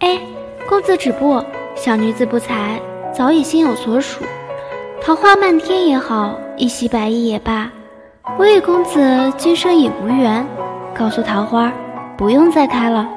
哎，公子止步！小女子不才，早已心有所属。桃花漫天也好，一袭白衣也罢，我与公子今生已无缘。告诉桃花，不用再开了。